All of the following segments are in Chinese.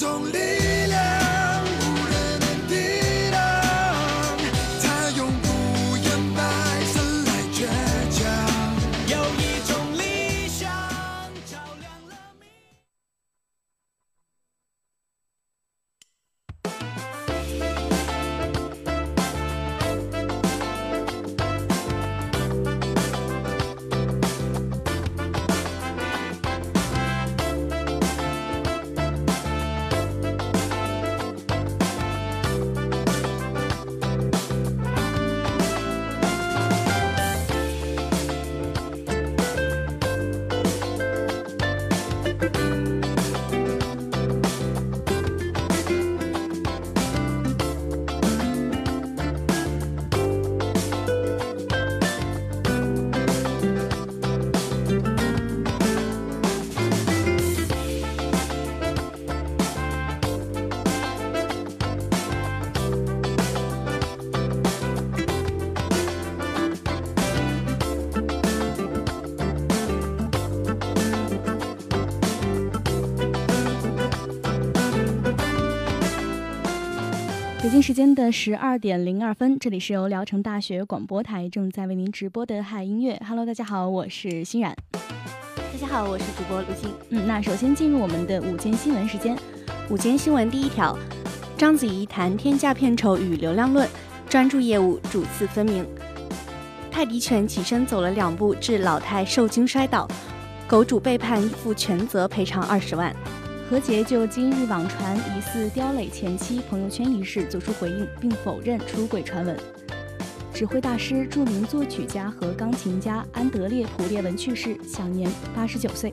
种力量。京时间的十二点零二分，这里是由聊城大学广播台正在为您直播的嗨音乐。Hello，大家好，我是欣然。大家好，我是主播卢鑫。嗯，那首先进入我们的午间新闻时间。午间新闻第一条：章子怡谈天价片酬与流量论，专注业务，主次分明。泰迪犬起身走了两步，致老太受惊摔倒，狗主被判负全责，赔偿二十万。何洁就今日网传疑似刁磊前妻朋友圈一事作出回应，并否认出轨传闻。指挥大师、著名作曲家和钢琴家安德烈·普列文去世，享年八十九岁。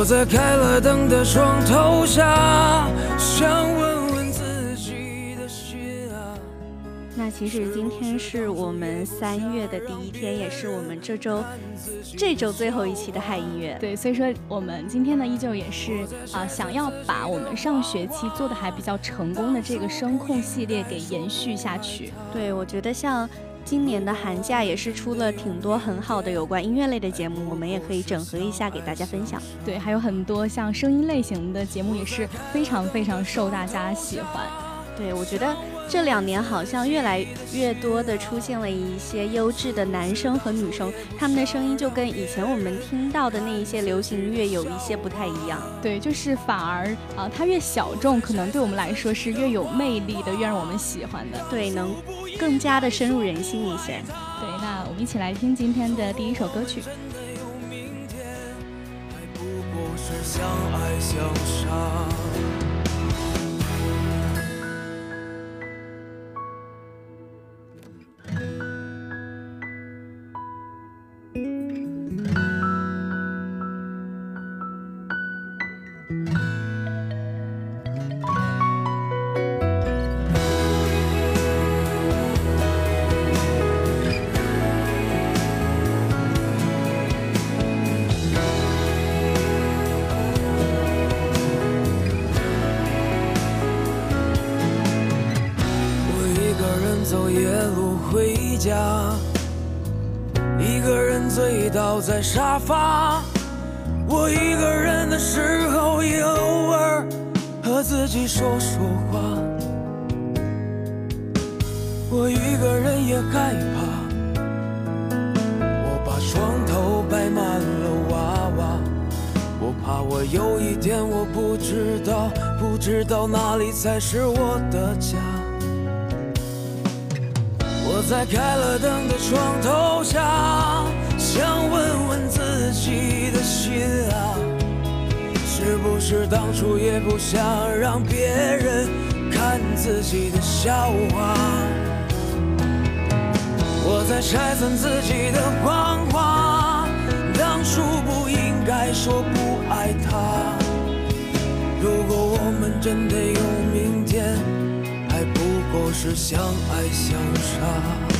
我在开了灯的床头下，想问问自己的心啊。那其实今天是我们三月的第一天，也是我们这周这周最后一期的嗨音乐。对，所以说我们今天呢，依旧也是啊，想要把我们上学期做的还比较成功的这个声控系列给延续下去。对，我觉得像。今年的寒假也是出了挺多很好的有关音乐类的节目，我们也可以整合一下给大家分享。对，还有很多像声音类型的节目也是非常非常受大家喜欢。对，我觉得这两年好像越来越多的出现了一些优质的男生和女生，他们的声音就跟以前我们听到的那一些流行乐有一些不太一样。对，就是反而啊，它越小众，可能对我们来说是越有魅力的，越让我们喜欢的。对，能更加的深入人心一些。对，那我们一起来听今天的第一首歌曲。真的有明天，还不过是相爱相杀。坐在沙发，我一个人的时候也偶尔和自己说说话。我一个人也害怕，我把床头摆满了娃娃，我怕我有一天我不知道，不知道哪里才是我的家。我在开了灯的床头下，想问问自己的心啊，是不是当初也不想让别人看自己的笑话？我在拆散自己的谎话，当初不应该说不爱他。如果我们真的有明天。还不过是相爱相杀。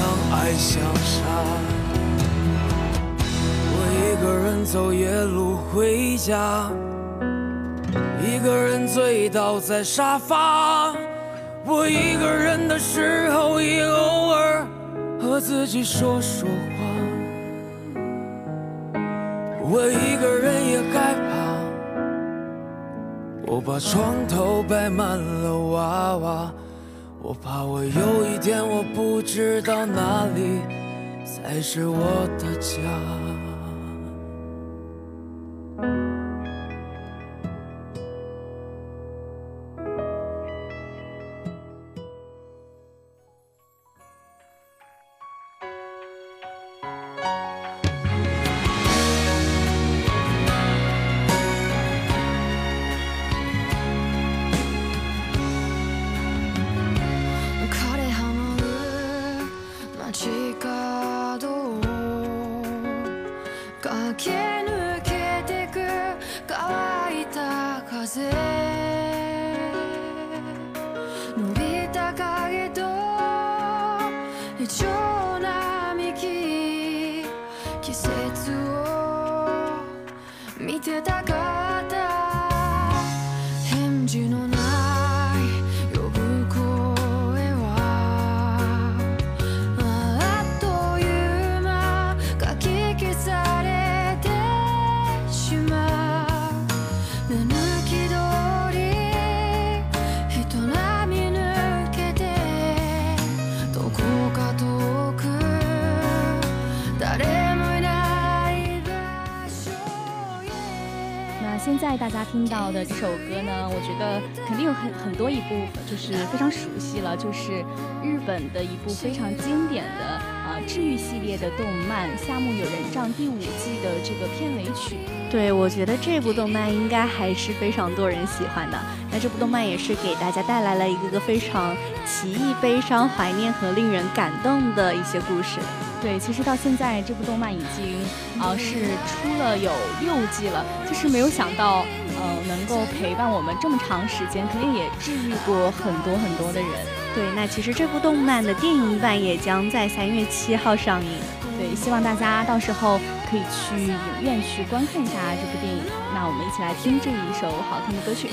相爱相杀。我一个人走夜路回家，一个人醉倒在沙发。我一个人的时候，也偶尔和自己说说话。我一个人也害怕。我把床头摆满了娃娃，我怕我有一天我不知道哪里才是我的家。家听到的这首歌呢，我觉得肯定有很很多一部就是非常熟悉了，就是日本的一部非常经典的啊治愈系列的动漫《夏目友人帐》第五季的这个片尾曲。对，我觉得这部动漫应该还是非常多人喜欢的。那这部动漫也是给大家带来了一个个非常奇异、悲伤、怀念和令人感动的一些故事。对，其实到现在这部动漫已经，呃，是出了有六季了，就是没有想到，呃，能够陪伴我们这么长时间，肯定也治愈过很多很多的人。对，那其实这部动漫的电影版也将在三月七号上映。对，希望大家到时候可以去影院去观看一下这部电影。那我们一起来听这一首好听的歌曲。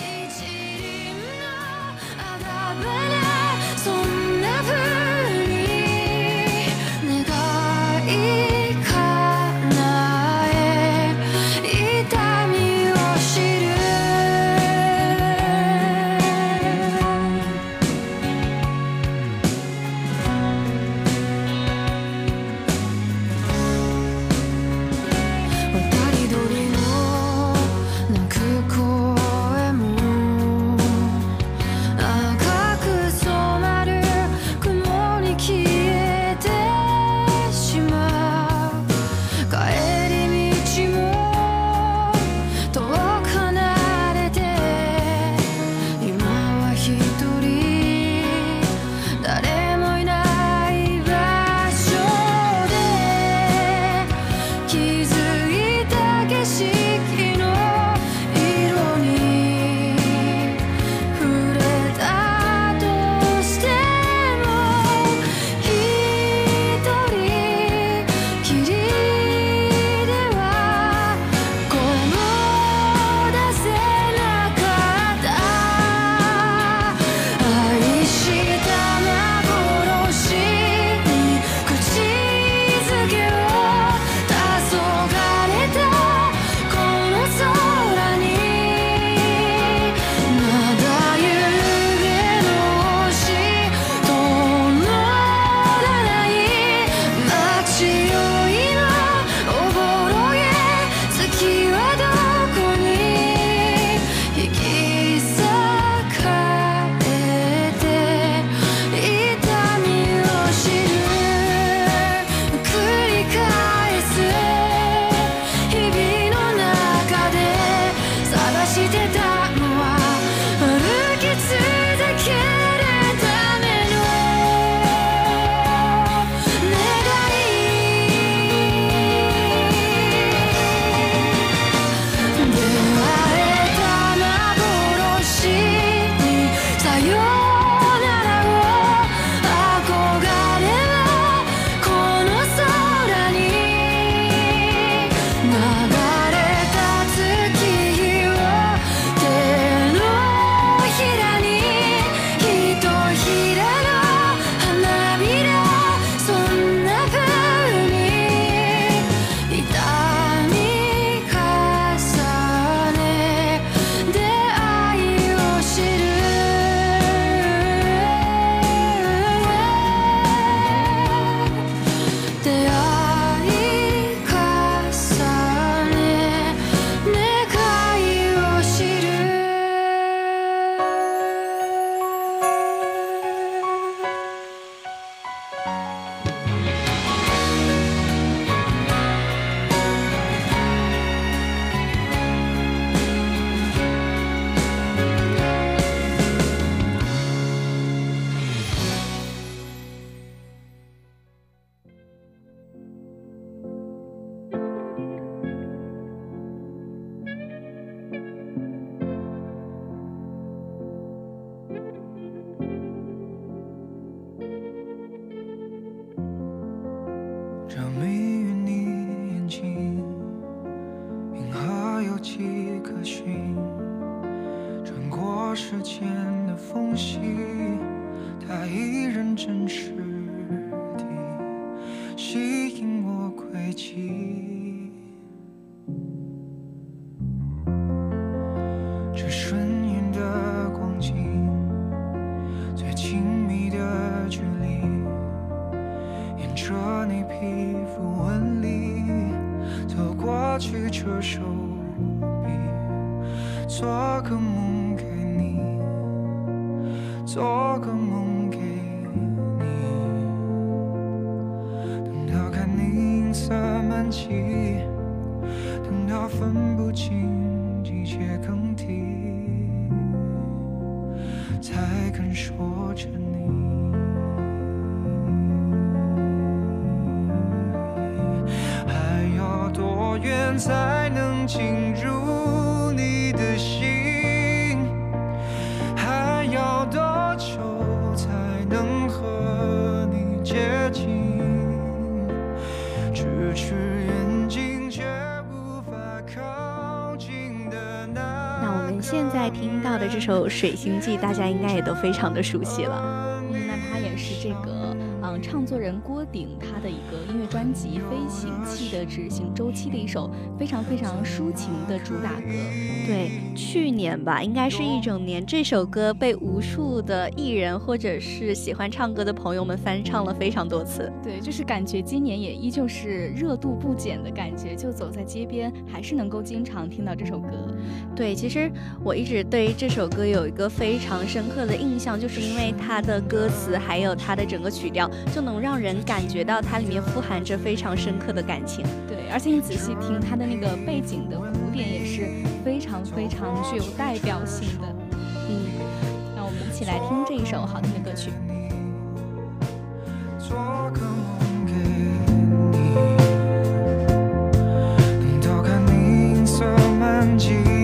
分不清季节更替，才肯说着你。还要多远才能进入？首《水星记》，大家应该也都非常的熟悉了。唱作人郭顶他的一个音乐专辑《飞行器的执行周期》的一首非常非常抒情的主打歌。对，去年吧，应该是一整年，这首歌被无数的艺人或者是喜欢唱歌的朋友们翻唱了非常多次。对，就是感觉今年也依旧是热度不减的感觉，就走在街边还是能够经常听到这首歌。对，其实我一直对这首歌有一个非常深刻的印象，就是因为它的歌词还有它的整个曲调。就就能让人感觉到它里面富含着非常深刻的感情。对，而且你仔细听它的那个背景的鼓点也是非常非常具有代表性的。嗯，那我们一起来听这一首好听的歌曲。做个梦给你，等到看银色满际。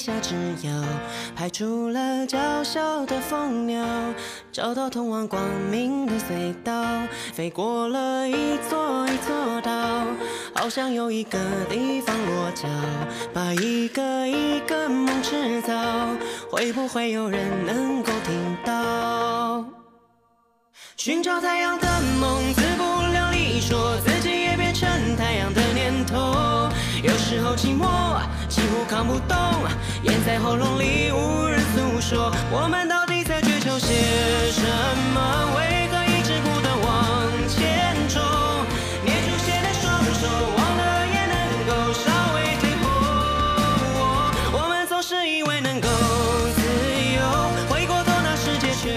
下，只有排除了娇小的蜂鸟，找到通往光明的隧道，飞过了一座一座岛，好想有一个地方落脚，把一个一个梦制造，会不会有人能够听到？寻找太阳的梦，自不量力，说有时候寂寞，几乎扛不动，咽在喉咙里无人诉说。我们到底在追求些什么？为何一直不断往前冲？捏住血的双手，忘了也能够稍微退后。我们总是以为能够自由，回过头那世界却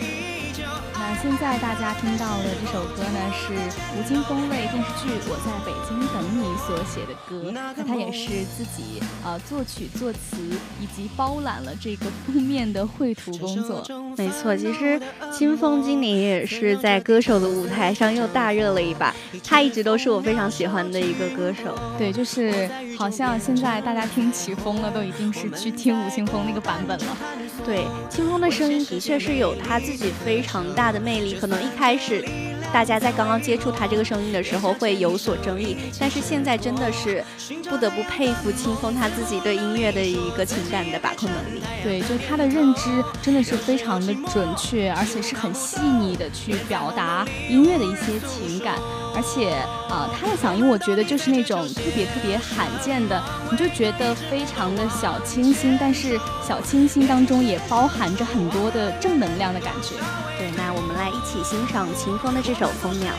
依旧。那现在大家听到的这首歌呢，是吴青峰为电视剧《我在北京等你》所写的歌。那他也是自己呃作曲作词以及包揽了这个封面的绘图工作。没错，其实清风今年也是在歌手的舞台上又大热了一把，他一直都是我非常喜欢的一个歌手。对，就是好像现在大家听起风了，都已经是去听吴青峰那个版本了。对，清风的声音的确是有他自己非常大的魅力，可能一开始。是大家在刚刚接触他这个声音的时候会有所争议，但是现在真的是不得不佩服清风他自己对音乐的一个情感的把控能力。对，就他的认知真的是非常的准确，而且是很细腻的去表达音乐的一些情感。而且啊、他的嗓音我觉得就是那种特别特别罕见的，你就觉得非常的小清新，但是小清新当中也包含着很多的正能量的感觉。对，那我们来一起欣赏秦风的这首《蜂鸟》。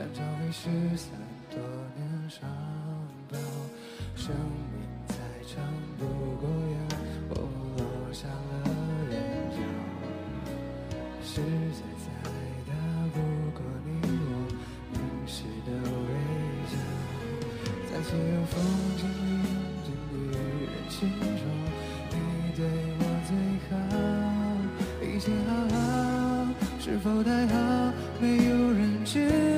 三张被失散多年伤到生命再长不过呀，我落下了眼角。世界再大不过你我平时的微笑，在所有风景里，的与人心中，你对我最好，一切好好，是否太好，没有人知道。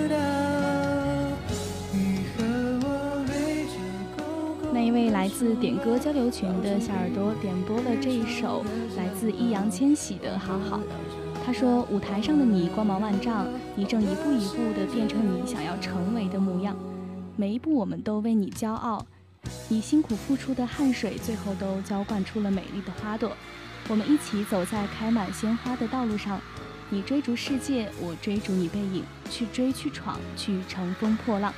来自点歌交流群的小耳朵点播了这一首来自易烊千玺的《好好》。他说：“舞台上的你光芒万丈，你正一步一步地变成你想要成为的模样。每一步我们都为你骄傲，你辛苦付出的汗水，最后都浇灌出了美丽的花朵。我们一起走在开满鲜花的道路上，你追逐世界，我追逐你背影，去追去闯，去乘风破浪。”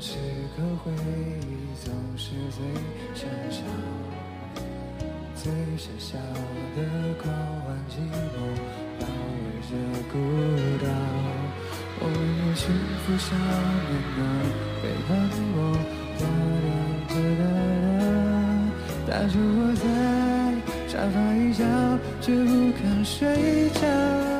时刻，回忆总是最喧嚣。最小小的狂欢寂寞，包围着孤岛。我为幸福少年的背叛我，哒哒哒哒，打着我在沙发一角，却不肯睡着。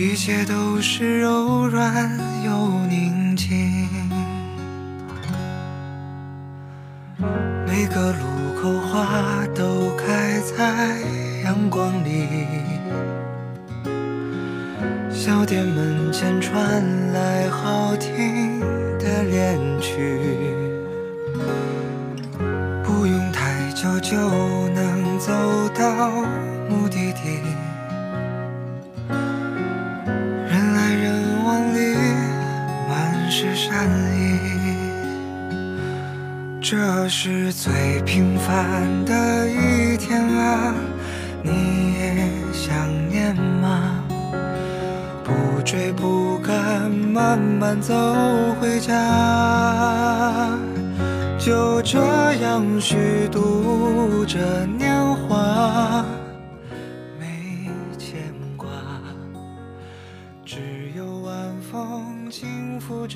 一切都是柔软又宁静。每个路口花都开在阳光里，小店门前传来好听的恋曲，是最平凡的一天啊，你也想念吗？不追不赶，慢慢走回家，就这样虚度着年华，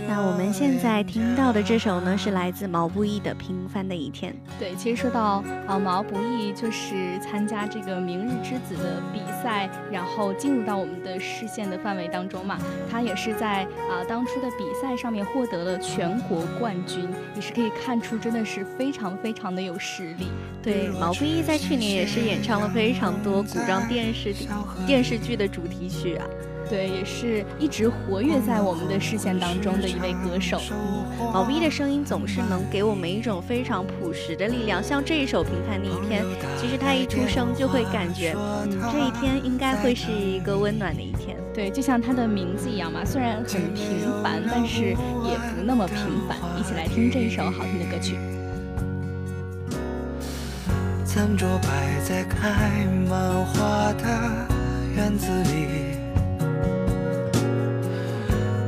那我们现在听到的这首呢，是来自毛不易的《平凡的一天》。对，其实说到呃毛不易，就是参加这个《明日之子》的比赛，然后进入到我们的视线的范围当中嘛。他也是在啊、当初的比赛上面获得了全国冠军，也是可以看出真的是非常非常的有实力。对，毛不易在去年也是演唱了非常多古装电视电视剧的主题曲啊。对，也是一直活跃在我们的视线当中的一位歌手。毛不易的声音总是能给我们一种非常朴实的力量，像这一首《平凡的一天》，其实他一出生就会感觉，嗯，这一天应该会是一个温暖的一天。对，就像他的名字一样嘛，虽然很平凡，但是也不那么平凡。一起来听这一首好听的歌曲。餐桌摆在开满花的院子里，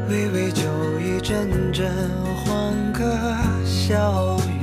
微微酒意，阵阵欢歌笑语，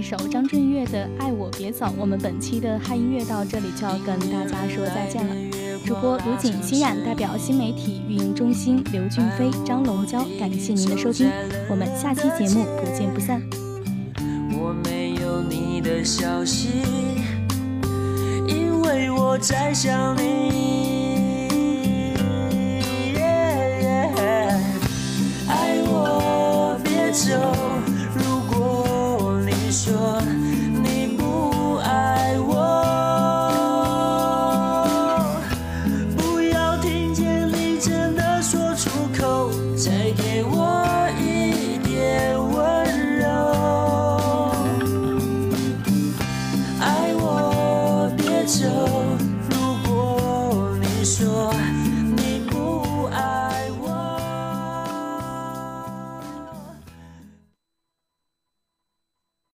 一首张震岳的《爱我别走》，我们本期的汉音乐到这里就要跟大家说再见了。主播卢锦欣冉代表新媒体运营中心刘俊飞、张龙娇，感谢您的收听，我们下期节目不见不散。我没有你的消息，因为我在想你。